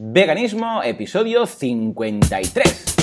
Veganismo, episodio 53.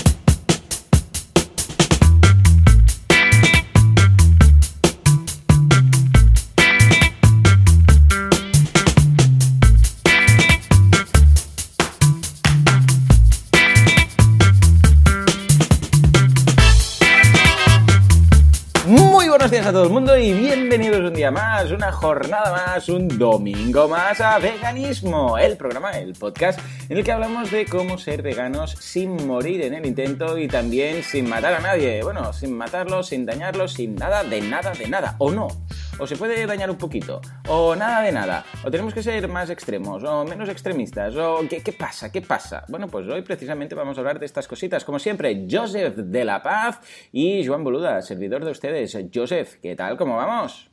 Días a todo el mundo y bienvenidos un día más, una jornada más, un domingo más a Veganismo, el programa, el podcast en el que hablamos de cómo ser veganos sin morir en el intento y también sin matar a nadie. Bueno, sin matarlos, sin dañarlos, sin nada de nada de nada, o no. O se puede dañar un poquito, o nada de nada, o tenemos que ser más extremos, o menos extremistas, o ¿qué, qué pasa? ¿Qué pasa? Bueno, pues hoy precisamente vamos a hablar de estas cositas. Como siempre, Joseph de la Paz y Joan Boluda, servidor de ustedes. Joseph, ¿qué tal? ¿Cómo vamos?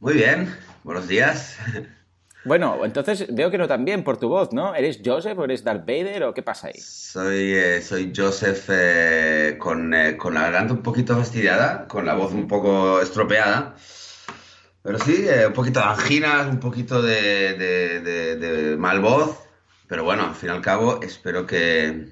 Muy bien, buenos días. Bueno, entonces veo que no tan bien por tu voz, ¿no? ¿Eres Joseph o eres Darth Vader o qué pasa ahí? Soy, eh, soy Joseph eh, con, eh, con la garganta un poquito fastidiada, con la voz un poco estropeada. Pero sí, eh, un poquito de anginas, un poquito de, de- de- de mal voz. Pero bueno, al fin y al cabo, espero que,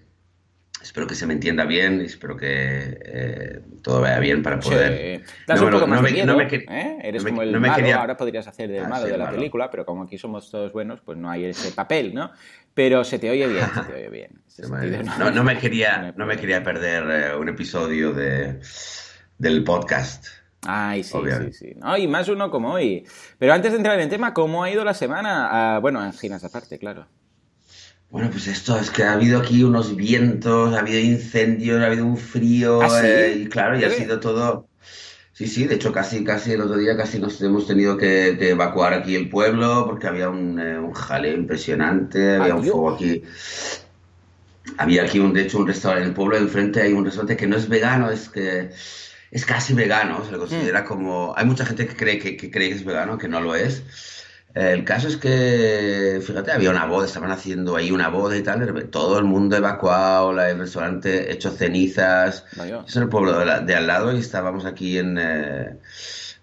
espero que se me entienda bien y espero que eh, todo vaya bien para poder... Sí. Das No, un no, más no de me- miedo, ¿eh? Eres como el malo, quería- ahora podrías hacer del Ah, malo sí, de la malo. película, pero como aquí somos todos buenos, pues no hay ese papel, ¿no? Pero se te oye bien, se te oye bien. Sentido, No, me quería, no me quería perder eh, un episodio de, del podcast. Ay, sí, Obviamente. sí, sí. No, y más uno como hoy. Pero antes de entrar en tema, ¿cómo ha ido la semana? Ah, bueno, anginas aparte, claro. Bueno, pues esto es que ha habido aquí unos vientos, ha habido incendios, ha habido un frío, ¿Ah, sí? eh, y claro, y ha sido todo. Sí, sí, de hecho casi, casi el otro día casi nos hemos tenido que, que evacuar aquí el pueblo porque había un, eh, un jaleo impresionante, había un fuego aquí. Había aquí un, de hecho, un restaurante en el pueblo enfrente hay un restaurante que no es vegano, es que es casi vegano, se le considera como... Hay mucha gente que cree que, que cree que es vegano, que no lo es. El caso es que, fíjate, había una boda, estaban haciendo ahí una boda y tal, todo el mundo evacuado, el restaurante hecho cenizas. Vaya. Es en el pueblo de, la- de al lado y estábamos aquí en eh,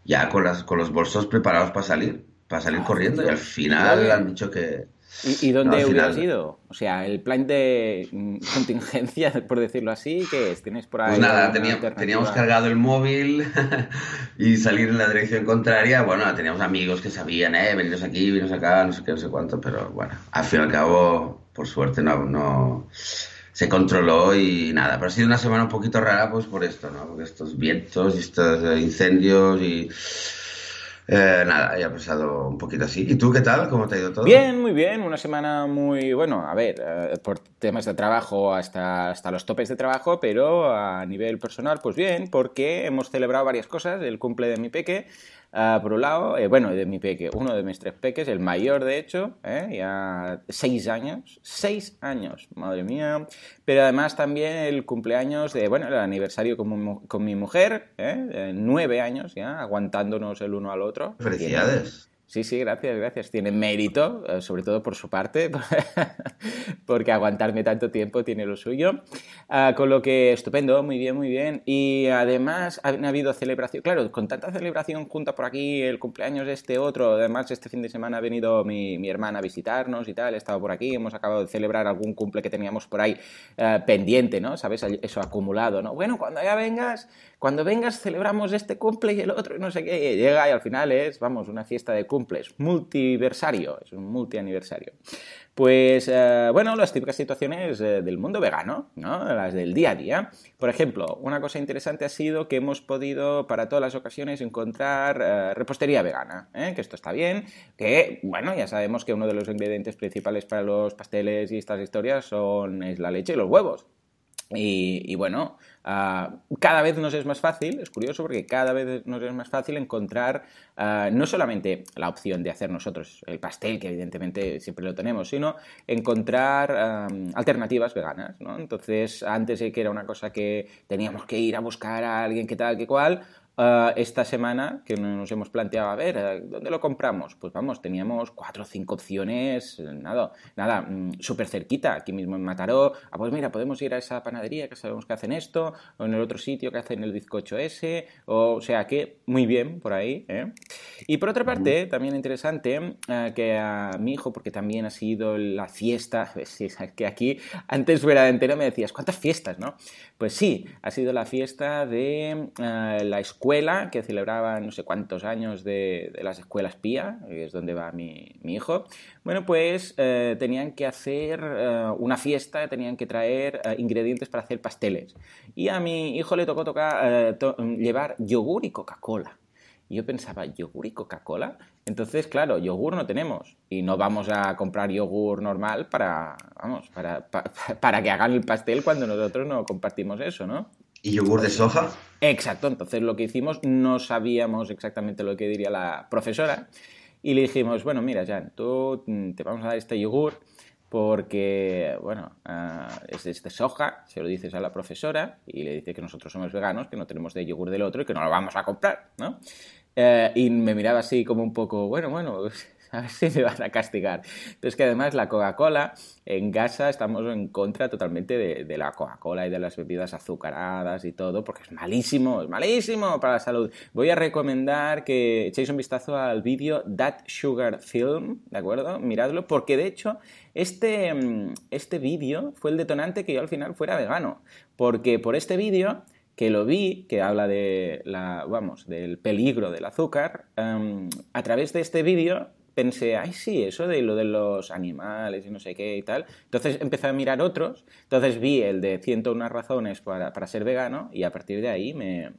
ya con las con los bolsos preparados para salir, para salir Ah, corriendo y al final han dicho que ¿Y, y dónde No, al hubieras final- ido? O sea, el plan de mm, contingencia, por decirlo así, ¿qué es? ¿Tienes por ahí Pues nada, tenía- teníamos cargado el móvil y salir en la dirección contraria. Bueno, teníamos amigos que sabían, eh, veniros aquí, veniros acá, no sé qué, no sé cuánto, pero bueno, al fin y al cabo, por suerte, no, no se controló y nada. Pero ha sido una semana un poquito rara, pues por esto, ¿no? Porque estos vientos y estos incendios y. eh, nada, ya ha pasado un poquito así. ¿Y tú qué tal? ¿Cómo te ha ido todo? Bien, muy bien. Una semana muy, bueno, a ver, eh, por temas de trabajo hasta, hasta los topes de trabajo, pero a nivel personal, pues bien, porque hemos celebrado varias cosas. El cumple de mi peque, ah, por un lado, eh, bueno, de mi peque, uno de mis tres peques, el mayor de hecho, eh, ya seis años, seis años, madre mía. Pero además también el cumpleaños de, bueno, el aniversario con, mi con mi mujer, eh, nueve años ya, aguantándonos el uno al otro. Felicidades. Sí, sí, gracias, gracias. Tiene mérito, eh, sobre todo por su parte, porque aguantarme tanto tiempo tiene lo suyo. Ah, con lo que estupendo, muy bien, muy bien. Y además ha, ha habido celebración, claro, con tanta celebración junta por aquí, el cumpleaños este otro, además este fin de semana ha venido mi, mi hermana a visitarnos y tal, he estado por aquí, hemos acabado de celebrar algún cumple que teníamos por ahí eh, pendiente, ¿no? ¿Sabes? Eso acumulado, ¿no? Bueno, cuando ya vengas, cuando vengas celebramos este cumple y el otro y no sé qué, y llega y al final es, vamos, una fiesta de cumples, multiversario, es un multianiversario. Pues, eh, bueno, las típicas situaciones eh, del mundo vegano, ¿no? Las del día a día. Por ejemplo, una cosa interesante ha sido que hemos podido, para todas las ocasiones, encontrar eh, repostería vegana, que esto está bien, que, bueno, ya sabemos que uno de los ingredientes principales para los pasteles y estas historias son es la leche y los huevos. Y, bueno, ah, cada vez nos es más fácil, es curioso porque cada vez nos es más fácil encontrar ah, no solamente la opción de hacer nosotros el pastel, que evidentemente siempre lo tenemos, sino encontrar alternativas veganas, ¿no? Entonces, antes que era una cosa que teníamos que ir a buscar a alguien que tal, que cual, Uh, esta semana que nos hemos planteado, a ver, eh, ¿dónde lo compramos? Pues vamos, teníamos cuatro o cinco opciones, nada, nada, mm, súper cerquita, aquí mismo en Mataró. Ah, pues mira, podemos ir a esa panadería que sabemos que hacen esto, o en el otro sitio que hacen el bizcocho ese, o, sea que muy bien por ahí. ¿eh? Y por otra parte, también interesante uh, que a mi hijo, porque también ha sido la fiesta, que aquí antes entero me decías, ¿cuántas fiestas, no? Pues sí, ha sido la fiesta de uh, la escuela escuela que celebraba no sé cuántos años de, las escuelas PIA, que es donde va mi, hijo, bueno, pues eh, tenían que hacer eh, una fiesta, tenían que traer eh, ingredientes para hacer pasteles. Y a mi hijo le tocó tocar, llevar yogur y Coca-Cola. Y yo pensaba, ¿yogur y Coca-Cola? Entonces, claro, yogur no tenemos. Y no vamos a comprar yogur normal para, vamos, para, para que hagan el pastel cuando nosotros no compartimos eso, ¿no? ¿Y yogur de soja? Exacto, entonces lo que hicimos, no sabíamos exactamente lo que diría la profesora y le dijimos, bueno, mira, Jan, tú mm, te vamos a dar este yogur porque, bueno, ah, es de soja, se lo dices a la profesora y le dice que nosotros somos veganos, que no tenemos de yogur del otro y que no lo vamos a comprar, ¿no? Eh, y me miraba así como un poco, bueno, bueno, a ver si me van a castigar. Entonces que además la Coca-Cola en casa estamos en contra totalmente de, la Coca-Cola y de las bebidas azucaradas y todo, porque es malísimo, es malísimo para la salud. Voy a recomendar que echéis un vistazo al vídeo That Sugar Film, ¿de acuerdo? Miradlo, porque de hecho este, mm, este vídeo fue el detonante que yo al final fuera vegano, porque por este vídeo que lo vi, que habla de la, vamos, del peligro del azúcar, em, a través de este vídeo pensé, ay, sí, eso de lo de los animales y no sé qué y tal. Entonces empecé a mirar otros. Entonces vi el de 101 razones para, para ser vegano y a partir de ahí me,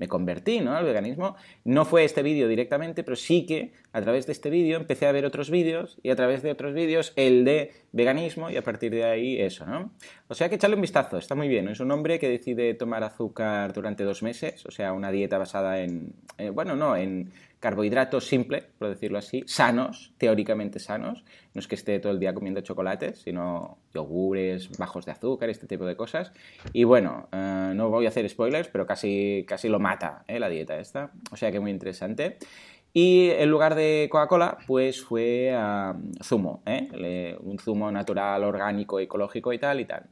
me convertí ¿no? al veganismo. No fue este vídeo directamente, pero sí que a través de este vídeo empecé a ver otros vídeos y a través de otros vídeos el de veganismo y a partir de ahí eso, ¿no? O sea que echarle un vistazo, está muy bien. Es un hombre que decide tomar azúcar durante dos meses, o sea, una dieta basada en, eh, bueno, no, en carbohidratos simples, por decirlo así, sanos, teóricamente sanos. No es que esté todo el día comiendo chocolates, sino yogures bajos de azúcar, este tipo de cosas. Y bueno, eh, no voy a hacer spoilers, pero casi, casi lo mata ¿eh? la dieta esta. O sea que muy interesante. Y en lugar de Coca-Cola, pues fue zumo, ¿eh? un zumo natural, orgánico, ecológico y tal y tal.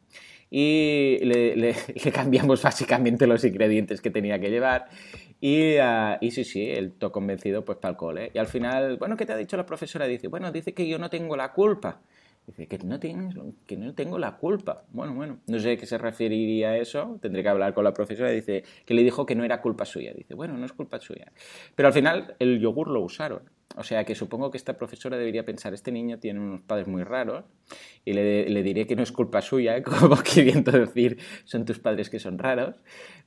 Y le, cambiamos básicamente los ingredientes que tenía que llevar. Y, uh, sí, sí, él todo convencido pues para el cole. Y al final, bueno, ¿qué te ha dicho la profesora? Dice, bueno, dice que yo no tengo la culpa. Dice, que no, tienes, que no tengo la culpa. Bueno, bueno, no sé a qué se referiría a eso, tendré que hablar con la profesora. Dice, que le dijo que no era culpa suya. Dice, bueno, no es culpa suya. Pero al final el yogur lo usaron. O sea que supongo que esta profesora debería pensar, este niño tiene unos padres muy raros y le, diré que no es culpa suya, como queriendo decir, son tus padres que son raros.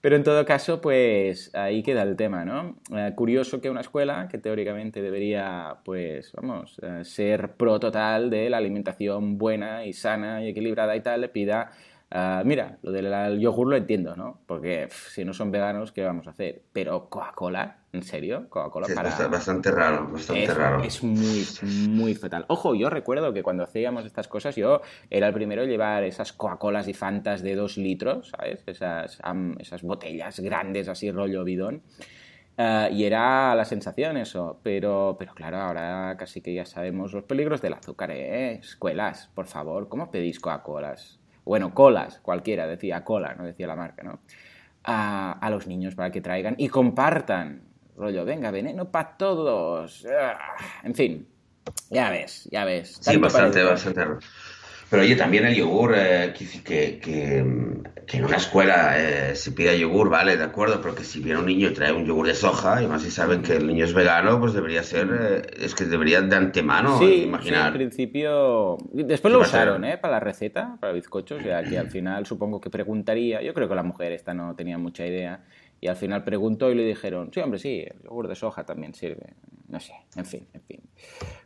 Pero en todo caso, pues ahí queda el tema, ¿no? Eh, curioso que una escuela que teóricamente debería, pues, vamos, eh, ser pro total de la alimentación buena y sana y equilibrada y tal, le pida Ah, mira, lo del yogur lo entiendo, ¿no? Porque si no son veganos, ¿qué vamos a hacer? Pero Coca-Cola, ¿en serio? Coca-Cola para... Es bastante raro, bastante es, raro. Es muy, muy fatal. Ojo, yo recuerdo que cuando hacíamos estas cosas, yo era el primero en llevar esas Coca-Colas y Fantas de dos litros, ¿sabes? Esas, esas botellas grandes, así rollo bidón. Ah, y era la sensación eso, pero, pero claro, ahora casi que ya sabemos los peligros del azúcar, ¿eh? Escuelas, por favor, ¿cómo pedís Coca-Colas? Bueno, colas, cualquiera, decía cola, no decía la marca, ¿no? A, los niños para que traigan y compartan. Rollo, venga, veneno para todos. Ah, en fin, ya ves, ya ves. Sí, bastante, bastante. Pero oye, también el yogur, eh, que, que, en una escuela eh, se pida yogur, vale, de acuerdo, pero que si viene un niño y trae un yogur de soja, y más si saben que el niño es vegano, pues debería ser, eh, es que debería de antemano sí, imaginar. Sí, al principio, después lo usaron, ¿eh? Para la receta, para bizcochos, ya que al final supongo que preguntaría, yo creo que la mujer esta no tenía mucha idea, y al final preguntó y le dijeron, sí, hombre, sí, el yogur de soja también sirve. No sé, en fin, en fin.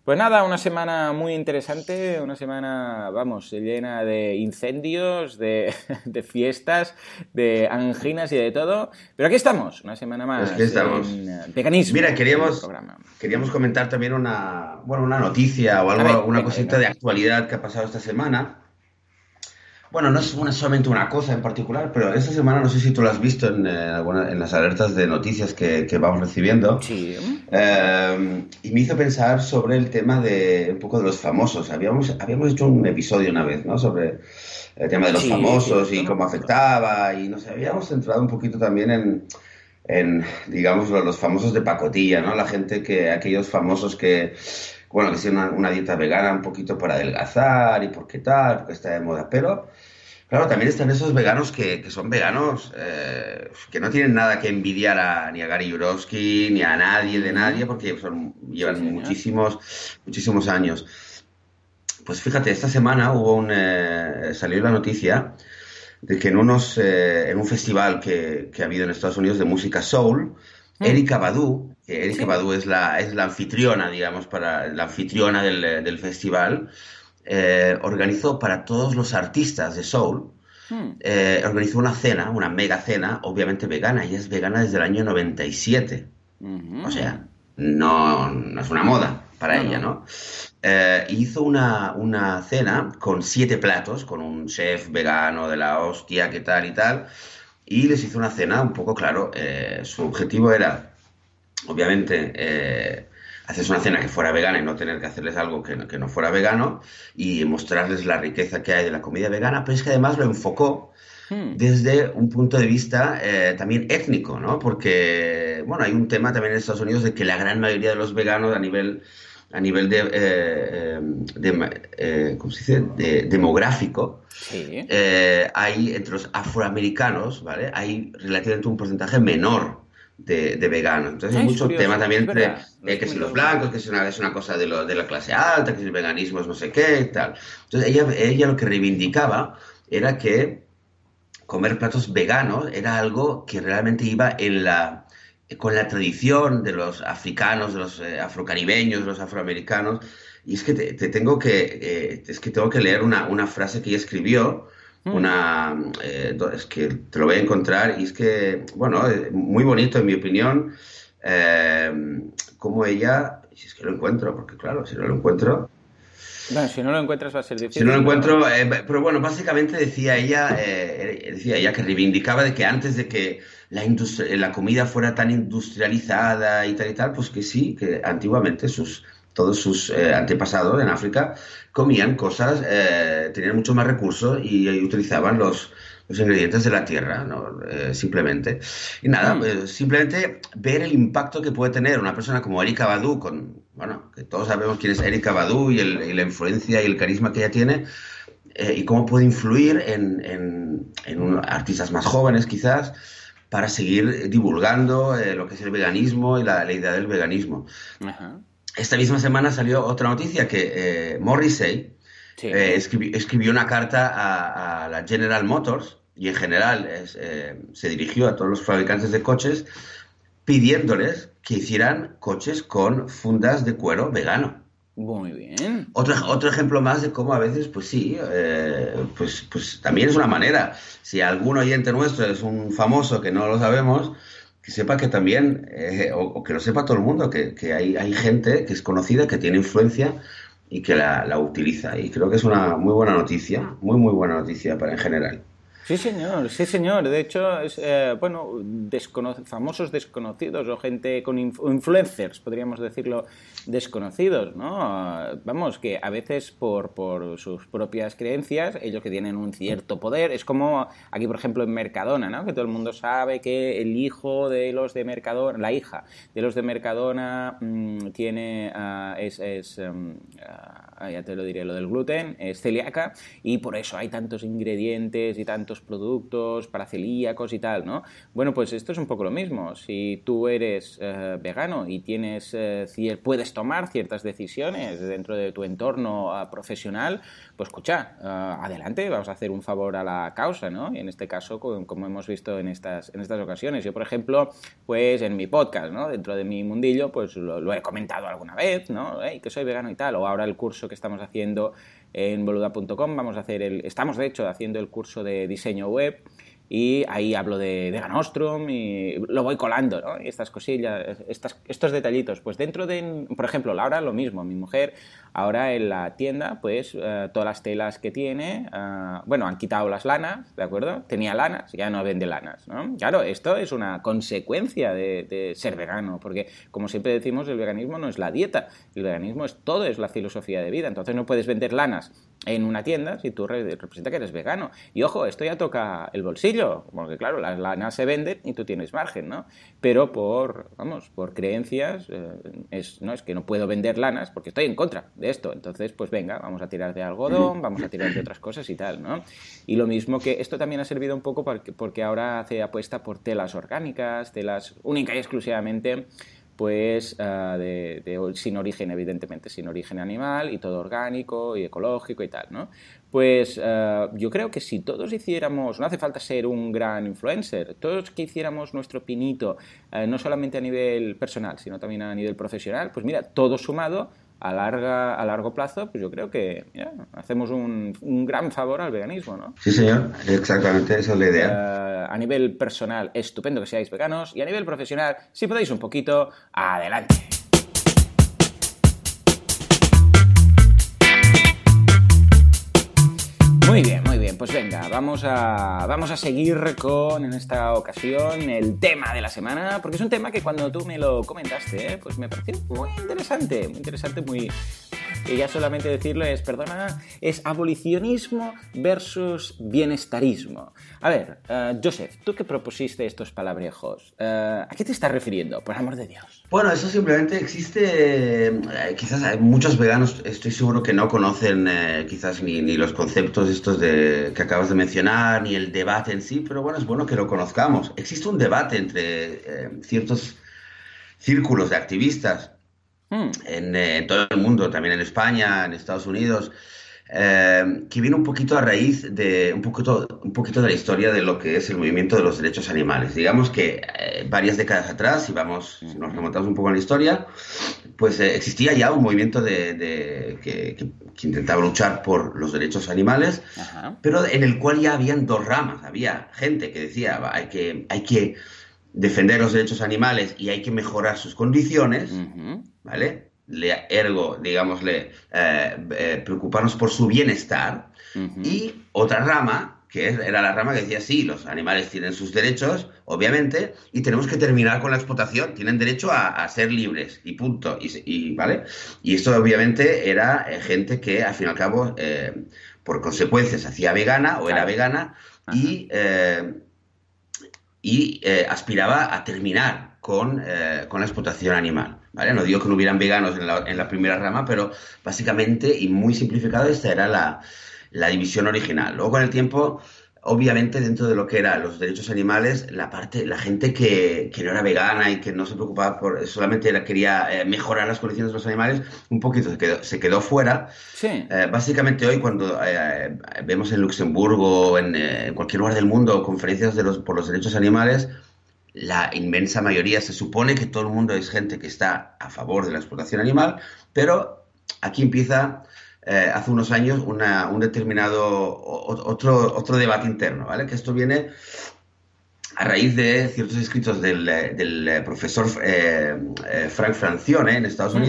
Pues nada, una semana muy interesante, una semana, vamos, llena de incendios, de, fiestas, de anginas y de todo. Pero aquí estamos, una semana más. Aquí estamos. En eh, veganismo. Mira, queríamos, queríamos comentar también una, bueno, una noticia o algo, una cosita de actualidad que ha pasado esta semana. Bueno, no es solamente una cosa en particular, pero esta semana no sé si tú lo has visto en, eh, en las alertas de noticias que, vamos recibiendo. Sí. Eh, y me hizo pensar sobre el tema de un poco de los famosos. Habíamos, habíamos hecho un episodio una vez, ¿no? Sobre el tema de los famosos y cómo afectaba. Y nos habíamos centrado un poquito también en, en, digamos, los famosos de pacotilla, ¿no? La gente que, aquellos famosos que bueno, que sea una, dieta vegana un poquito para adelgazar y por qué tal, porque está de moda. Pero, claro, también están esos veganos que, son veganos eh, que no tienen nada que envidiar a, ni a Gary Jurovsky ni a nadie de nadie, porque son, llevan muchísimos, muchísimos años. Pues fíjate, esta semana hubo un, eh, salió la noticia de que en, unos, eh, en un festival que, que ha habido en Estados Unidos de música soul, Mm. Erika Badu, que Erika Badu es la, es la anfitriona, digamos, para la anfitriona del, festival, eh, organizó para todos los artistas de Soul, mm. eh, organizó una cena, una mega cena, obviamente vegana, ella es vegana desde el año 97. O sea, no, no, es una moda para ella, ¿no? Eh, hizo una, una, cena con siete platos, con un chef vegano de la hostia, qué tal y tal, y les hizo una cena un poco claro. Su objetivo era, obviamente, eh, hacerse una cena que fuera vegana y no tener que hacerles algo que, no fuera vegano y mostrarles la riqueza que hay de la comida vegana, pero es que además lo enfocó hmm. desde un punto de vista eh, también étnico, ¿no? Porque, bueno, hay un tema también en Estados Unidos de que la gran mayoría de los veganos a nivel a nivel de, eh, eh, ¿cómo se dice? demográfico, hay entre los afroamericanos, ¿vale? Hay relativamente un porcentaje menor de, veganos. Entonces hay mucho tema también entre que si los blancos, que es una, es una cosa de, lo, de, la clase alta, que si el veganismo es no sé qué tal. Entonces ella, ella lo que reivindicaba era que comer platos veganos era algo que realmente iba en la con la tradición de los africanos, de los eh, afrocaribeños, de los afroamericanos. Y es que te, tengo que eh, es que tengo que leer una, una, frase que ella escribió. Una eh, es que te lo voy a encontrar y es que bueno muy bonito en mi opinión como ella si es que lo encuentro porque claro si no lo encuentro bueno, si no lo encuentras va a ser difícil. Si no lo encuentro, pero bueno, básicamente decía ella, decía ella que reivindicaba de que antes de que la, la comida fuera tan industrializada y tal y tal, pues que sí, que antiguamente sus, todos sus eh, antepasados en África comían cosas, eh, tenían mucho más recursos y, utilizaban los, los, ingredientes de la tierra, ¿no? Eh, simplemente. Y nada, mm. simplemente ver el impacto que puede tener una persona como Erika Badu, con, bueno, que todos sabemos quién es Erika Badu y, el, y la influencia y el carisma que ella tiene, y cómo puede influir en, en, en artistas más jóvenes quizás, para seguir divulgando eh, lo que es el veganismo y la, idea del veganismo. Esta misma semana salió otra noticia que eh, Morrissey eh, escribió, una carta a, la General Motors y en general se dirigió a todos los fabricantes de coches pidiéndoles que hicieran coches con fundas de cuero vegano. Muy bien. Otro, otro ejemplo más de cómo a veces, pues sí, eh, pues, pues también es una manera. Si algún oyente nuestro es un famoso que no lo sabemos, que sepa que también, eh, o, que lo sepa todo el mundo, que, que hay, hay, gente que es conocida, que tiene influencia y que la, la utiliza. Y creo que es una muy buena noticia, muy, muy buena noticia para en general. Sí, señor, sí, señor. De hecho, es, eh, bueno, famosos desconocidos o gente con influencers, podríamos decirlo, desconocidos, ¿no? Vamos, que a veces por, por sus propias creencias, ellos que tienen un cierto poder, es como aquí, por ejemplo, en Mercadona, ¿no? Que todo el mundo sabe que el hijo de los de Mercadona, la hija de los de Mercadona mm, tiene, ah, es, es em, ah, ya te lo diré, lo del gluten, es celíaca y por eso hay tantos ingredientes y tantos productos para celíacos y tal, ¿no? Bueno, pues esto es un poco lo mismo. Si tú eres eh, vegano y tienes, eh, puedes tomar ciertas decisiones dentro de tu entorno ah, profesional, pues escucha, ah, adelante, vamos a hacer un favor a la causa, ¿no? Y en este caso, como, hemos visto en estas, en estas ocasiones. Yo, por ejemplo, pues en mi podcast, ¿no? Dentro de mi mundillo, pues lo, he comentado alguna vez, ¿no? que soy vegano y tal. O ahora el curso que estamos haciendo en boluda.com. Vamos a hacer el, estamos de hecho haciendo el curso de diseño web y ahí hablo de, de Ganostrum y lo voy colando, ¿no? Y estas cosillas, estas, estos detallitos. Pues dentro de, por ejemplo, Laura lo mismo, mi mujer ahora en la tienda, pues eh, todas las telas que tiene, eh, bueno, han quitado las lanas, ¿de acuerdo? Tenía lanas, ya no vende lanas, ¿no? Claro, esto es una consecuencia de, ser vegano, porque como siempre decimos, el veganismo no es la dieta, el veganismo es todo, es la filosofía de vida, entonces no puedes vender lanas en una tienda si tú representa que eres vegano. Y ojo, esto ya toca el bolsillo, porque claro, las lanas se venden y tú tienes margen, ¿no? Pero por, vamos, por creencias, eh, es, no, es que no puedo vender lanas porque estoy en contra de esto. Entonces, pues venga, vamos a tirar de algodón, vamos a tirar de otras cosas y tal, ¿no? Y lo mismo que esto también ha servido un poco porque, porque ahora hace apuesta por telas orgánicas, telas única y exclusivamente pues ah, de, sin origen, evidentemente, sin origen animal y todo orgánico y ecológico y tal, ¿no? Pues ah, yo creo que si todos hiciéramos, no hace falta ser un gran influencer, todos que hiciéramos nuestro pinito, ah, no solamente a nivel personal, sino también a nivel profesional, pues mira, todo sumado, a, larga, a largo plazo, pues yo creo que hacemos un, gran favor al veganismo, ¿no? Sí, señor, exactamente, esa es la idea. Eh, a nivel personal, estupendo que seáis veganos, y a nivel profesional, si podéis un poquito, adelante. Muy bien, muy bien. Pues venga, vamos a, vamos a seguir con, en esta ocasión, el tema de la semana, porque es un tema que cuando tú me lo comentaste, eh, pues me pareció muy interesante, muy interesante, muy, y ya solamente decirlo es, perdona, es abolicionismo versus bienestarismo. A ver, uh, Joseph, tú que propusiste estos palabrejos, uh, ¿a qué te estás refiriendo, por amor de Dios? Bueno, eso simplemente existe, eh, quizás muchos veganos, estoy seguro que no conocen eh, quizás ni, los conceptos estos de, que acabas de mencionar, ni el debate en sí, pero bueno, es bueno que lo conozcamos. Existe un debate entre ciertos círculos de activistas Hmm. Eh, en, todo el mundo, también en España, en Estados Unidos, eh, que viene un poquito a raíz de un poquito, un poquito de la historia de lo que es el movimiento de los derechos animales. Digamos que eh, varias décadas atrás, si vamos, si nos remontamos un poco en la historia, pues existía ya un movimiento de, que, intentaba luchar por los derechos animales, pero en el cual ya habían dos ramas. Había gente que decía hay que, hay que defender los derechos animales y hay que mejorar sus condiciones, ¿vale? Le, ergo, digámosle, eh, eh, preocuparnos por su bienestar. Y otra rama, que era la rama que decía, sí, los animales tienen sus derechos, obviamente, y tenemos que terminar con la explotación, tienen derecho a, ser libres, y punto, y, ¿vale? Y esto obviamente era eh, gente que, al fin y al cabo, por consecuencias, hacía vegana o era vegana, y y eh, aspiraba a terminar con, con, la explotación animal. ¿Vale? No digo que no hubieran veganos en la, en la, primera rama, pero básicamente y muy simplificado esta era la, la división original. Luego con el tiempo obviamente dentro de lo que eran los derechos animales, la parte, la gente que, no era vegana y que no se preocupaba por, solamente quería eh, mejorar las condiciones de los animales, un poquito se quedó, se quedó fuera. Sí. Eh, básicamente hoy cuando eh, vemos en Luxemburgo o en, cualquier lugar del mundo conferencias de los, por los derechos animales, la inmensa mayoría se supone que todo el mundo es gente que está a favor de la explotación animal, pero aquí empieza eh, hace unos años un determinado otro, otro debate interno, ¿vale? Que esto viene a raíz de ciertos escritos del, del profesor eh, eh, Frank Francione en Estados mm.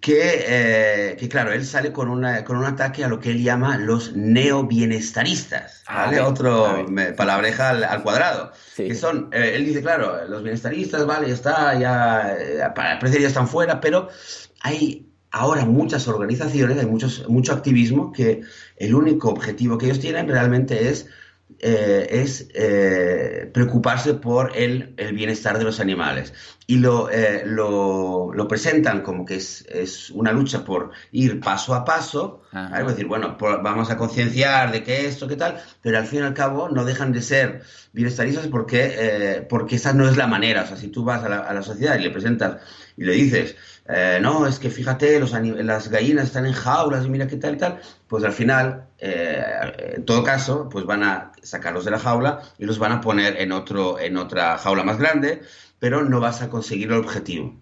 Que, que, claro, él sale con, una, con un ataque a lo que él llama los neobienestaristas, ah, ¿vale? Otro palabreja al, cuadrado. Que son, él dice, claro, los bienestaristas, vale, ya está, ya, para el precio ya están fuera, pero hay ahora muchas organizaciones, hay muchos, mucho activismo que el único objetivo que ellos tienen realmente es, eh, es eh, preocuparse por el, el, bienestar de los animales. Y lo, eh, lo, lo, presentan como que es, es, una lucha por ir paso a paso, es decir, bueno, vamos a concienciar de que esto, qué tal, pero al fin y al cabo no dejan de ser bienestaristas porque, porque esa no es la manera. O sea, si tú vas a la, a la sociedad y le presentas y le dices, eh, no, es que fíjate, los las gallinas están en jaulas y mira qué tal y tal, pues al final, eh, en todo caso, pues van a sacarlos de la jaula y los van a poner en, otro, en otra jaula más grande, pero no vas a conseguir el objetivo.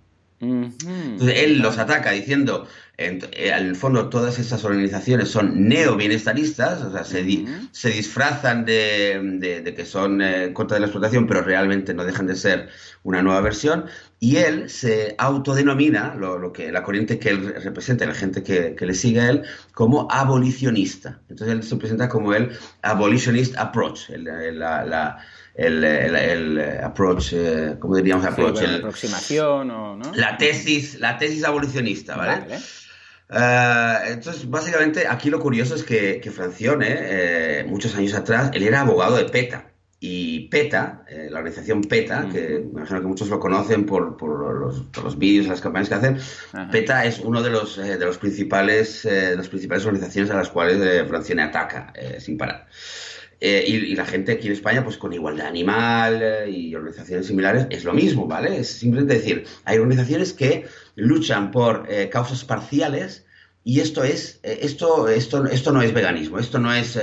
Entonces él los ataca diciendo, En, eh, el fondo, todas estas organizaciones son neo-bienestaristas, o sea, se, se disfrazan de, de, que son eh, contra de la explotación, pero realmente no dejan de ser una nueva versión. Y él se autodenomina, lo, lo que, la corriente que él representa, la gente que, que, le sigue a él, como abolicionista. Entonces él se presenta como el abolitionist approach, el, la, la el, el, approach, eh, ¿cómo diríamos approach? la aproximación o, ¿no? La tesis, la tesis abolicionista, ¿vale? Eh, entonces, básicamente, aquí lo curioso es que, que Francione, eh, muchos años atrás, él era abogado de PETA. Y PETA, la organización PETA, que me imagino que muchos lo conocen por, por los, los vídeos, las campañas que hacen, PETA es uno de los, de los principales, de las principales organizaciones a las cuales Francione ataca sin parar. Eh, y, la gente aquí en España, pues con igualdad animal eh, y organizaciones similares, es lo mismo, ¿vale? Es simplemente decir, hay organizaciones que luchan por eh, causas parciales y esto es, esto, esto, esto no es veganismo, esto no es,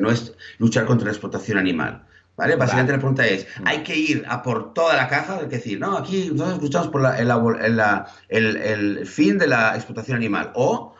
no es luchar contra la explotación animal. ¿Vale? Básicamente la pregunta es, mm. ¿hay que ir a por toda la caja? Es decir, no, aquí nosotros luchamos por el, el, el, fin de la explotación animal. O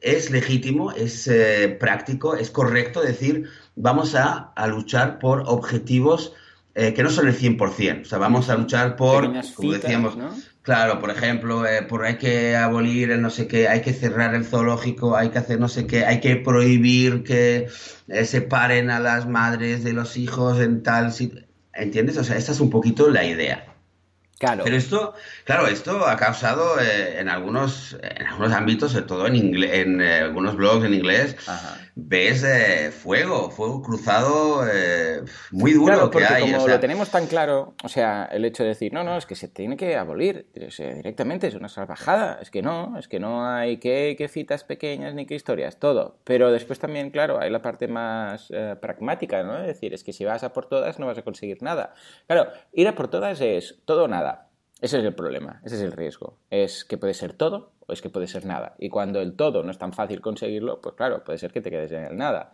es legítimo, es práctico, es correcto decir, vamos a, luchar por objetivos eh, que no son el 100%. O sea, vamos a luchar por, como decíamos, claro, por ejemplo, eh, por hay que abolir el no sé qué, hay que cerrar el zoológico, hay que hacer no sé qué, hay que prohibir que eh, separen a las madres de los hijos en tal sitio. ¿Entiendes? O sea, esta es un poquito la idea. Claro. Pero esto, claro, esto ha causado eh, en, algunos, en algunos ámbitos, sobre todo en, en eh, algunos blogs en inglés, ves eh, fuego, fuego cruzado muy duro claro, que hay. Como lo tenemos tan claro, o sea, el hecho de decir, no, no, es que se tiene que abolir directamente, es una salvajada, es que no, es que no hay que, que citas pequeñas ni que historias, todo. Pero después también, claro, hay la parte más pragmática, ¿no? Es decir, es que si vas a por todas no vas a conseguir nada. Claro, ir a por todas es todo o nada. Ese es el problema, ese es el riesgo. Es que puede ser todo o es que puede ser nada. Y cuando el todo no es tan fácil conseguirlo, pues claro, puede ser que te quedes en el nada.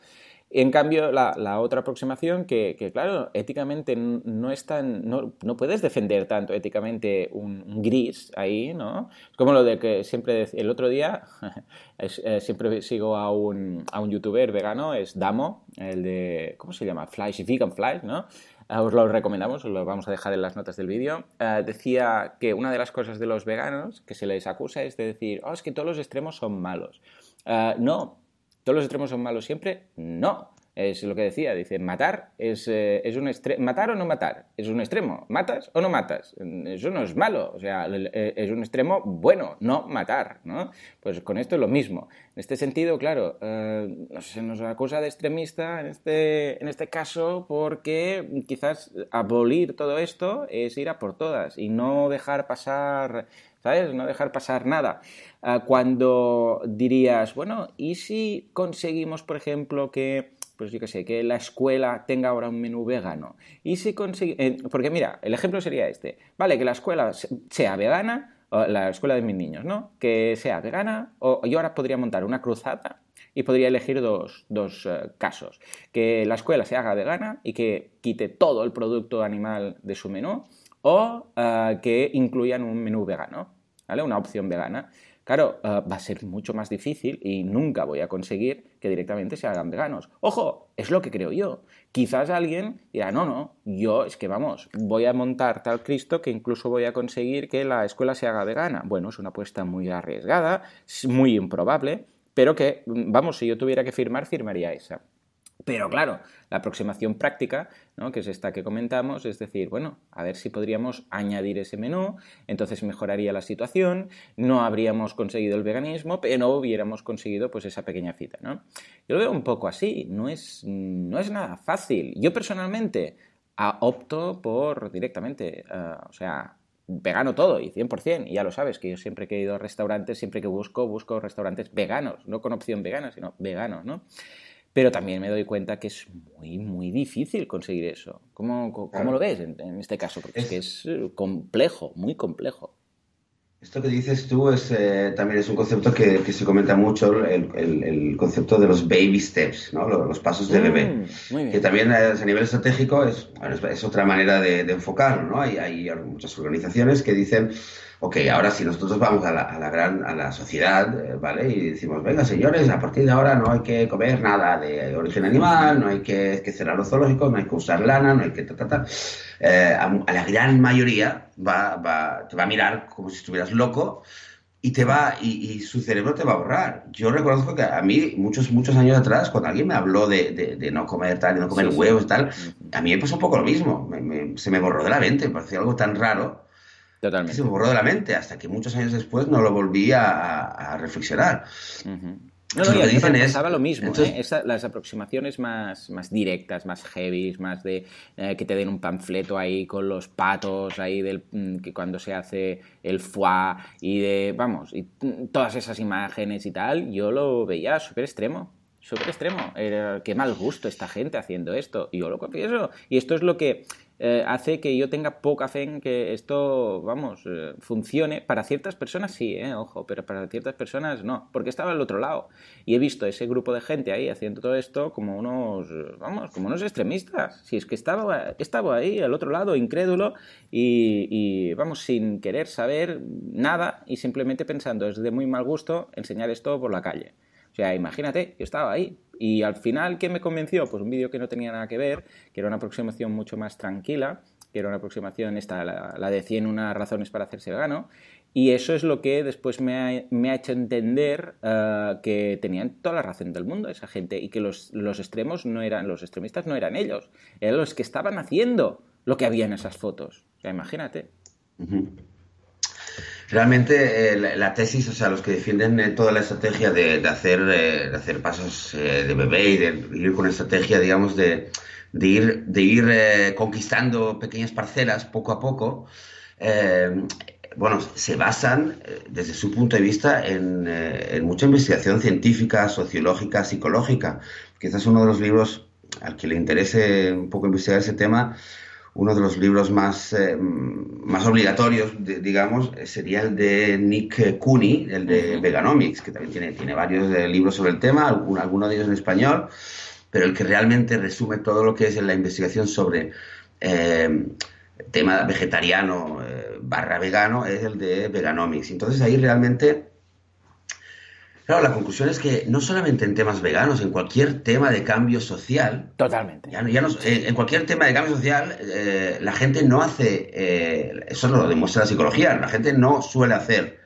En cambio, la, otra aproximación, que, claro, éticamente no es tan. No, puedes defender tanto éticamente un, gris ahí, ¿no? Como lo de que siempre. El otro día, eh, siempre sigo a un, a un youtuber vegano, es Damo, el de. ¿Cómo se llama? Flash, Vegan Flash, ¿no? Ah, os lo recomendamos, os lo vamos a dejar en las notas del vídeo, ah, decía que una de las cosas de los veganos que se les acusa es de decir, oh, es que todos los extremos son malos. Ah, no, ¿todos los extremos son malos siempre? No. Es lo que decía, dice, matar es, eh, es un matar o no matar, es un extremo, matas o no matas, eso no es malo, o sea, eh, es un extremo bueno, no matar, ¿no? Pues con esto es lo mismo. En este sentido, claro, eh, se nos acusa de extremista en este, en este caso porque quizás abolir todo esto es ir a por todas y no dejar pasar ¿sabes? No dejar pasar nada. cuando dirías, bueno, ¿y si conseguimos, por ejemplo, que pues yo qué sé, que la escuela tenga ahora un menú vegano. Y si consigue, eh, porque mira, el ejemplo sería este, vale, que la escuela sea vegana, la escuela de mis niños, ¿no? Que sea vegana, o yo ahora podría montar una cruzada y podría elegir dos, eh, casos. Que la escuela se haga vegana y que quite todo el producto animal de su menú, o eh, que incluyan un menú vegano, ¿vale? Una opción vegana. Claro, eh, va a ser mucho más difícil y nunca voy a conseguir que directamente se hagan veganos. Ojo, es lo que creo yo. Quizás alguien dirá, no, no, yo es que vamos, voy a montar tal Cristo que incluso voy a conseguir que la escuela se haga vegana. Bueno, es una apuesta muy arriesgada, muy improbable, pero que, vamos, si yo tuviera que firmar, firmaría esa. Pero claro, la aproximación práctica, ¿no? que es esta que comentamos, es decir, bueno, a ver si podríamos añadir ese menú, entonces mejoraría la situación, no habríamos conseguido el veganismo, pero no hubiéramos conseguido pues esa pequeña cita. ¿no? Yo lo veo un poco así, no es, no es nada fácil. Yo personalmente opto por directamente, eh, o sea, vegano todo y 100%, y ya lo sabes, que yo siempre que he ido a restaurantes, siempre que busco, busco restaurantes veganos, no con opción vegana, sino veganos, ¿no? Pero también me doy cuenta que es muy, muy difícil conseguir eso. ¿Cómo, cómo lo ves en, este caso? Porque es, que es eh, complejo, muy complejo. Esto que dices tú es, eh, también es un concepto que, que se comenta mucho, el, el, concepto de los baby steps, ¿no? los, pasos de bebé. Mm, que también eh, a nivel estratégico es, es otra manera de, de enfocarlo. ¿no? Hay, hay muchas organizaciones que dicen ok, ahora si nosotros vamos a la, a la gran, a la sociedad, eh, ¿vale? Y decimos, venga, señores, a partir de ahora no hay que comer nada de origen animal, no hay que, que cerrar los zoológicos, no hay que usar lana, no hay que ta, ta, ta. Eh, a, a la gran mayoría va, va, te va a mirar como si estuvieras loco y te va y, y, su cerebro te va a borrar. Yo reconozco que a mí muchos muchos años atrás cuando alguien me habló de, de, de no comer tal, de no comer sí, huevos sí. tal, a mí me pasó un poco lo mismo. Me, me, se me borró de la mente, me pareció algo tan raro. Totalmente. Que se me borró de la mente hasta que muchos años después no lo volví a, a, reflexionar. Uh -huh. No, no, y a mí me pasaba lo mismo, Entonces, ¿eh? Esa, las aproximaciones más, más directas, más heavy, más de eh, que te den un panfleto ahí con los patos ahí del mm, que cuando se hace el foie y de, vamos, y todas esas imágenes y tal, yo lo veía súper extremo, súper extremo. Era, qué mal gusto esta gente haciendo esto, y yo lo confieso. Y esto es lo que eh, hace que yo tenga poca fe en que esto, vamos, eh, funcione. Para ciertas personas sí, eh, ojo, pero para ciertas personas no, porque estaba al otro lado. Y he visto ese grupo de gente ahí haciendo todo esto como unos, vamos, como unos extremistas. Si es que estaba, estaba ahí al otro lado, incrédulo, y, y vamos, sin querer saber nada y simplemente pensando, es de muy mal gusto enseñar esto por la calle. O sea, imagínate, yo estaba ahí. Y al final, ¿qué me convenció? Pues un vídeo que no tenía nada que ver, que era una aproximación mucho más tranquila, que era una aproximación esta, la, la de 100 unas razones para hacerse vegano. Y eso es lo que después me ha, me ha hecho entender uh, que tenían toda la razón del mundo esa gente y que los, los extremos no eran, los extremistas no eran ellos, eran los que estaban haciendo lo que había en esas fotos. O sea, imagínate. Uh -huh realmente eh, la, tesis, o sea, los que defienden eh, toda la estrategia de, hacer, eh, de hacer pasos de bebé y de ir con estrategia, digamos, de, de ir, de ir conquistando pequeñas parcelas poco a poco, bueno, se basan desde su punto de vista en, en, mucha investigación científica, sociológica, psicológica. Quizás uno de los libros al que le interese un poco investigar ese tema uno de los libros más, eh, más obligatorios, de, digamos, sería el de Nick Cooney, el de. Veganomics, que también tiene, tiene varios eh, libros sobre el tema, algunos alguno de ellos en español, pero el que realmente resume todo lo que es la investigación sobre eh, tema vegetariano eh, barra vegano es el de Veganomics. Entonces ahí realmente Claro, la conclusión es que no solamente en temas veganos, en cualquier tema de cambio social. Totalmente. Ya, ya no, eh, en cualquier tema de cambio social, eh, la gente no hace. Eh, eso lo demuestra la psicología. La gente no suele hacer,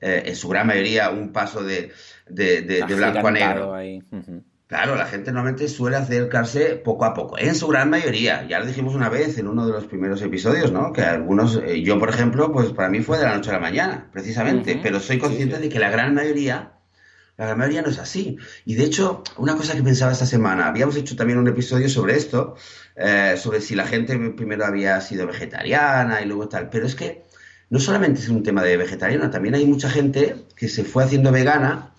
eh, en su gran mayoría, un paso de, de, de, de blanco a negro. Ahí. Uh -huh. Claro, la gente normalmente suele acercarse poco a poco, en su gran mayoría. Ya lo dijimos una vez en uno de los primeros episodios, ¿no? Que algunos, yo por ejemplo, pues para mí fue de la noche a la mañana, precisamente. Uh -huh. Pero soy consciente sí, sí. de que la gran mayoría la mayoría no es así. Y de hecho, una cosa que pensaba esta semana, habíamos hecho también un episodio sobre esto, eh, sobre si la gente primero había sido vegetariana y luego tal, pero es que no solamente es un tema de vegetariano, también hay mucha gente que se fue haciendo vegana,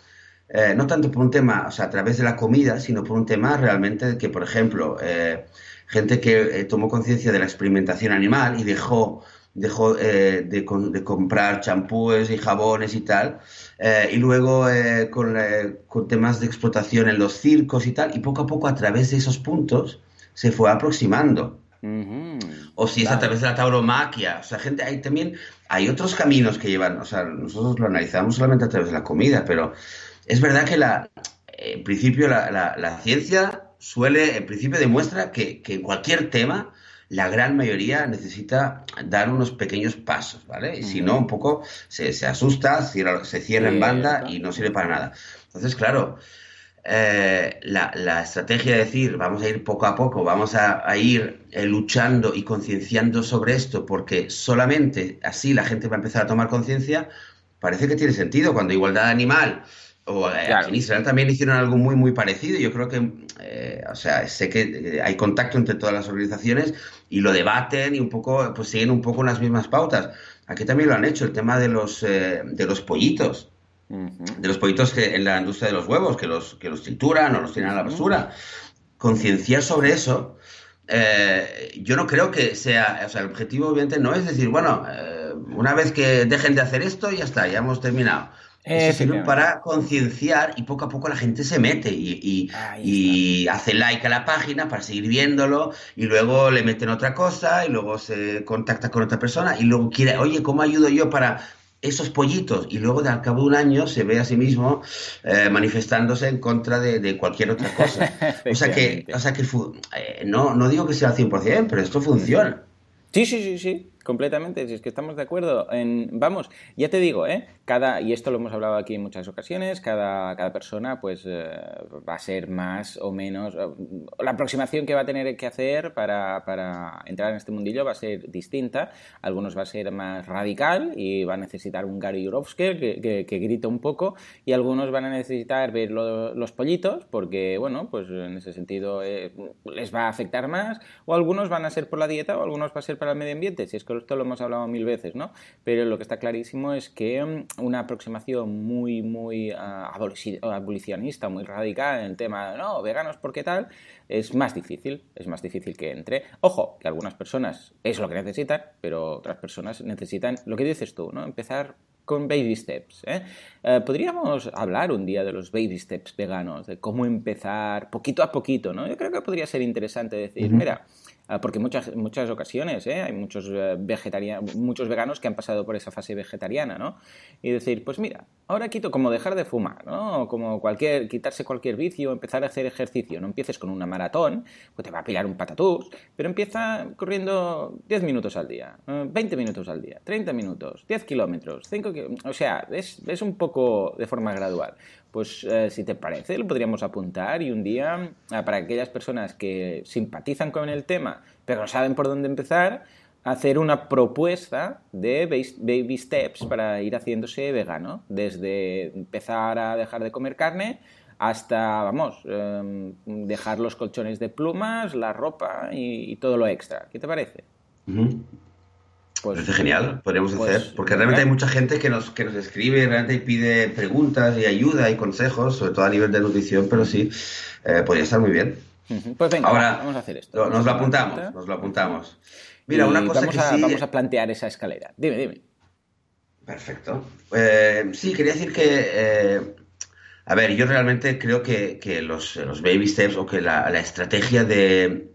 eh, no tanto por un tema, o sea, a través de la comida, sino por un tema realmente que, por ejemplo, eh, gente que tomó conciencia de la experimentación animal y dejó dejó eh, de, de, comprar champúes y jabones y tal, eh, y luego eh, con, con, temas de explotación en los circos y tal, y poco a poco a través de esos puntos se fue aproximando. Uh -huh. O si es a través de la tauromaquia, o sea, gente, hay también, hay otros caminos que llevan, o sea, nosotros lo analizamos solamente a través de la comida, pero es verdad que la, en principio la, la, la ciencia suele, en principio demuestra que, que en cualquier tema, la gran mayoría necesita dar unos pequeños pasos, ¿vale? Y si no, un poco se, se asusta, cierra, se cierra sí, en banda y no sirve para nada. Entonces, claro, eh, la, la, estrategia de decir, vamos a ir poco a poco, vamos a, a ir eh, luchando y concienciando sobre esto, porque solamente así la gente va a empezar a tomar conciencia, parece que tiene sentido. Cuando igualdad animal o eh, claro. en Israel también hicieron algo muy, muy parecido. Yo creo que, eh, o sea, sé que eh, hay contacto entre todas las organizaciones y lo debaten y un poco, pues siguen un poco las mismas pautas. Aquí también lo han hecho, el tema de los, eh, de los pollitos. Uh -huh. De los pollitos que en la industria de los huevos, que los, que los trituran o los tiran a la basura. Concienciar sobre eso. Eh, yo no creo que sea, o sea, el objetivo obviamente no es decir, bueno, una vez que dejen de hacer esto, ya está, ya hemos terminado sirve para concienciar y poco a poco la gente se mete y, y, hace like a la página para seguir viéndolo y luego le meten otra cosa y luego se contacta con otra persona y luego quiere, oye, ¿cómo ayudo yo para esos pollitos y luego de al cabo de un año se ve a sí mismo eh, manifestándose en contra de, cualquier otra cosa. o sea que, o sea que eh, no, no digo que sea al 100%, pero esto funciona. Sí, sí, sí, sí completamente, si es que estamos de acuerdo. En, vamos, ya te digo, ¿eh? Cada, y esto lo hemos hablado aquí en muchas ocasiones, cada, cada persona pues eh, va a ser más o menos, eh, la aproximación que va a tener que hacer para, para, entrar en este mundillo va a ser distinta. Algunos va a ser más radical y va a necesitar un Gary Jurovsky que, que, grita un poco y algunos van a necesitar ver los pollitos porque, bueno, pues en ese sentido eh, les va a afectar más o algunos van a ser por la dieta o algunos va a ser para el medio ambiente. Si es que esto lo hemos hablado mil veces, ¿no? Pero lo que está clarísimo es que mm, una aproximación muy, muy ah, abolicionista, muy radical en el tema de, no, veganos, ¿por qué tal? Es más difícil, es más difícil que entre. Ojo, que algunas personas es lo que necesitan, pero otras personas necesitan lo que dices tú, ¿no? Empezar con baby steps. ¿eh? ¿eh? podríamos hablar un día de los baby steps veganos, de cómo empezar poquito a poquito, ¿no? Yo creo que podría ser interesante decir, mira, porque muchas, muchas ocasiones ¿eh? hay muchos, eh, vegetarianos, muchos veganos que han pasado por esa fase vegetariana, ¿no? Y decir, pues mira, ahora quito como dejar de fumar, ¿no? Como cualquier, quitarse cualquier vicio, empezar a hacer ejercicio. No empieces con una maratón, pues te va a pillar un patatús, pero empieza corriendo 10 minutos al día, 20 minutos al día, 30 minutos, 10 kilómetros, 5 kilómetros, o sea, es, es un poco de forma gradual. Pues eh, si te parece, lo podríamos apuntar y un día, ah, para aquellas personas que simpatizan con el tema, pero no saben por dónde empezar, hacer una propuesta de baby steps para ir haciéndose vegano, desde empezar a dejar de comer carne hasta, vamos, em, dejar los colchones de plumas, la ropa y, todo lo extra. ¿Qué te parece? Pues, Parece genial, podríamos pues, hacer, porque realmente hay mucha gente que nos, que nos escribe, realmente pide preguntas y ayuda y consejos, sobre todo a nivel de nutrición, pero sí, eh, podría estar muy bien. Pues venga, Ahora, vamos a hacer esto. Nos lo apuntamos, nos lo apuntamos. Mira, una cosa vamos que a, Vamos a plantear esa escalera. Dime, dime. Perfecto. Eh, sí, quería decir que... Eh, a ver, yo realmente creo que, los, los, baby steps o que la estrategia de,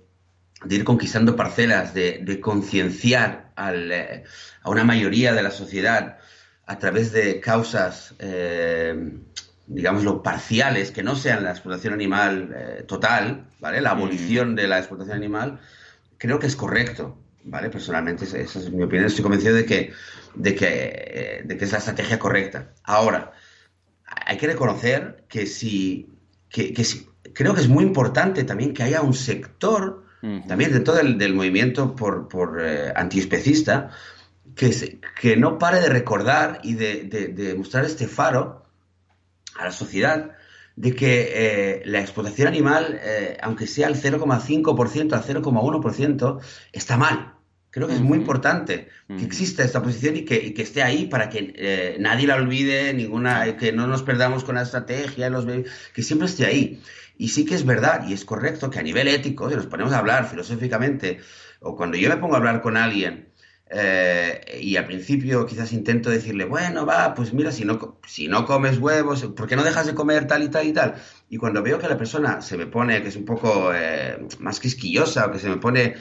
de ir conquistando parcelas, de, concienciar eh, a una mayoría de la sociedad a través de causas, eh, digámoslo, parciales, que no sean la explotación animal eh, total, ¿vale? La abolición de la explotación animal, creo que es correcto, ¿vale? Personalmente, esa es mi opinión. Estoy convencido de que, de que, de que es la estrategia correcta. Ahora, hay que reconocer que si, que, que si, creo que es muy importante también que haya un sector también dentro del, del movimiento por, por eh, antiespecista, que, que no pare de recordar y de, de, mostrar este faro a la sociedad de que eh, la explotación animal, eh, aunque sea al 0,5%, al 0,1%, está mal. Creo que es muy importante que exista esta posición y que, y que esté ahí para que nadie la olvide, ninguna, que no nos perdamos con la estrategia, los, que siempre esté ahí. Y sí que es verdad y es correcto que a nivel ético, si nos ponemos a hablar filosóficamente, o cuando yo me pongo a hablar con alguien eh, y al principio quizás intento decirle, bueno, va, pues mira, si no, si no comes huevos, ¿por qué no dejas de comer tal y tal y tal? Y cuando veo que la persona se me pone, que es un poco eh, más quisquillosa, o que se me pone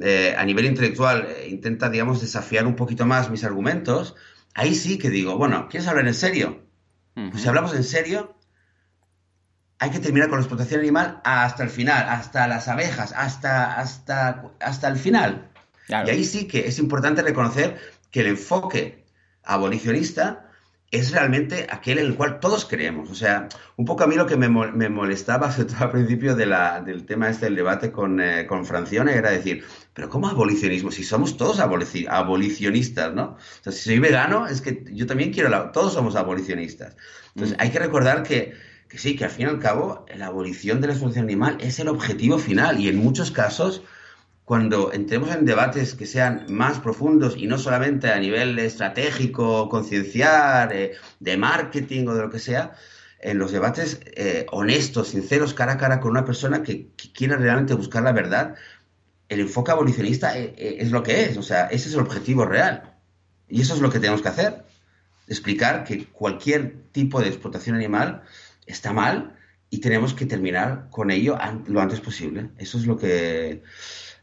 eh, a nivel intelectual, intenta, digamos, desafiar un poquito más mis argumentos, ahí sí que digo, bueno, ¿quieres hablar en serio? Pues si hablamos en serio, hay que terminar con la explotación animal hasta el final, hasta las abejas, hasta, hasta, hasta el final. Y ahí sí que es importante reconocer que el enfoque abolicionista es realmente aquel en el cual todos creemos. O sea, un poco a mí lo que me, molestaba, sobre todo al principio de la, del tema este del debate con, eh, con Francione, era decir, pero ¿cómo abolicionismo? Si somos todos abolicionistas, ¿no? O sea, si soy vegano, es que yo también quiero, todos somos abolicionistas. Entonces, mm. hay que recordar que que sí, que al fin y al cabo la abolición de la explotación animal es el objetivo final y en muchos casos cuando entremos en debates que sean más profundos y no solamente a nivel estratégico, concienciar, eh, de marketing o de lo que sea, en los debates eh, honestos, sinceros, cara a cara con una persona que, quiera realmente buscar la verdad, el enfoque abolicionista eh, es, lo que es, o sea, ese es el objetivo real. Y eso es lo que tenemos que hacer. explicar que cualquier tipo de explotación animal está mal y tenemos que terminar con ello lo antes posible. Eso es lo que,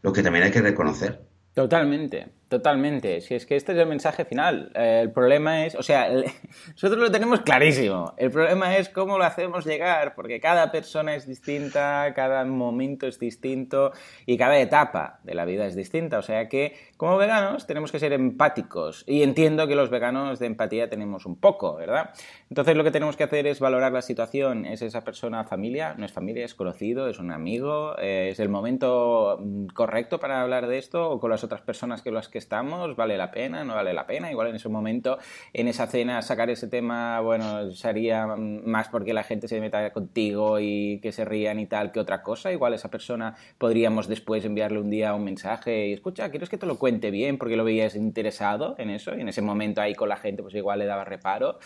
lo que también hay que reconocer. Totalmente. Totalmente, si es que este es el mensaje final. Eh, el problema es, o sea, nosotros lo tenemos clarísimo. El problema es cómo lo hacemos llegar, porque cada persona es distinta, cada momento es distinto y cada etapa de la vida es distinta. O sea que, como veganos, tenemos que ser empáticos. Y entiendo que los veganos de empatía tenemos un poco, ¿verdad? Entonces, lo que tenemos que hacer es valorar la situación. ¿Es esa persona familia? ¿No es familia? ¿Es conocido? ¿Es un amigo? ¿Es el momento mm, correcto para hablar de esto? ¿O con las otras personas que las que estamos, vale la pena, no vale la pena. Igual en ese momento, en esa cena, sacar ese tema, bueno, sería más porque la gente se meta contigo y que se rían y tal que otra cosa. Igual esa persona podríamos después enviarle un día un mensaje y escucha, ¿quieres que te lo cuente bien? Porque lo veías interesado en eso y en ese momento ahí con la gente pues igual le daba reparo.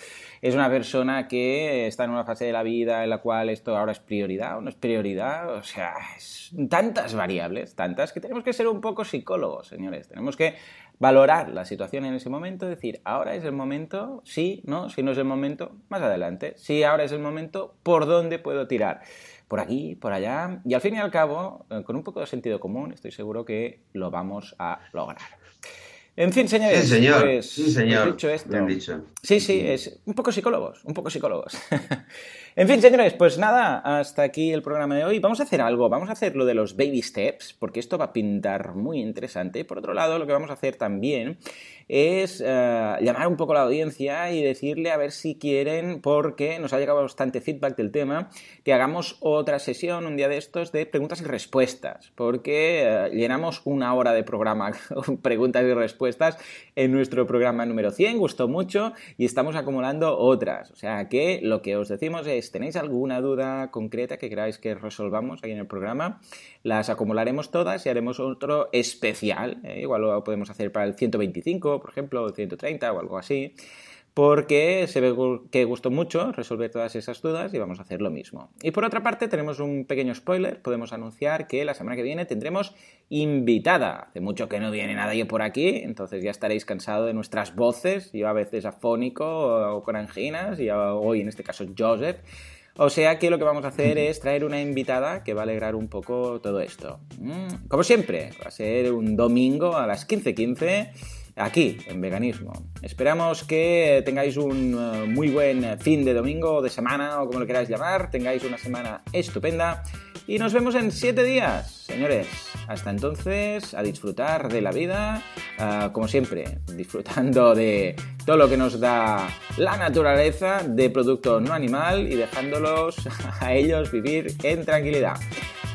Es una persona que está en una fase de la vida en la cual esto ahora es prioridad o no es prioridad. O sea, es tantas variables, tantas que tenemos que ser un poco psicólogos, señores. Tenemos que valorar la situación en ese momento, decir, ahora es el momento, sí, no, si no es el momento, más adelante. Si ahora es el momento, ¿por dónde puedo tirar? Por aquí, por allá. Y al fin y al cabo, eh, con un poco de sentido común, estoy seguro que lo vamos a lograr. En fin, señores, sí, señor. Pues, sí, señor. Pues dicho esto, Bien dicho. Sí, sí, es un poco psicólogos, un poco psicólogos. en fin, señores, pues nada, hasta aquí el programa de hoy. Vamos a hacer algo, vamos a hacer lo de los baby steps, porque esto va a pintar muy interesante. Por otro lado, lo que vamos a hacer también es eh, llamar un poco a la audiencia y decirle a ver si quieren, porque nos ha llegado bastante feedback del tema, que hagamos otra sesión un día de estos de preguntas y respuestas, porque eh, llenamos una hora de programa preguntas y respuestas en nuestro programa número 100, gustó mucho y estamos acumulando otras. O sea que lo que os decimos es, ¿tenéis alguna duda concreta que queráis que resolvamos aquí en el programa? Las acumularemos todas y haremos otro especial, ¿eh? igual lo podemos hacer para el 125 por ejemplo, o 130 o algo así, porque se ve que gustó mucho resolver todas esas dudas y vamos a hacer lo mismo. Y por otra parte, tenemos un pequeño spoiler, podemos anunciar que la semana que viene tendremos invitada. Hace mucho que no viene nadie por aquí, entonces ya estaréis cansados de nuestras voces, yo a veces afónico o con anginas, y hoy en este caso Joseph. O sea que lo que vamos a hacer es traer una invitada que va a alegrar un poco todo esto. Mm, como siempre, va a ser un domingo a las 15.15 aquí en Veganismo. Esperamos que tengáis un eh, muy buen fin de domingo de semana o como lo queráis llamar, tengáis una semana estupenda y nos vemos en siete días, señores. Hasta entonces, a disfrutar de la vida, eh, como siempre, disfrutando de todo lo que nos da la naturaleza de producto no animal y dejándolos a ellos vivir en tranquilidad.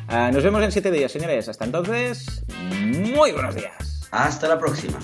Eh, nos vemos en siete días, señores. Hasta entonces, muy buenos días. Hasta la próxima.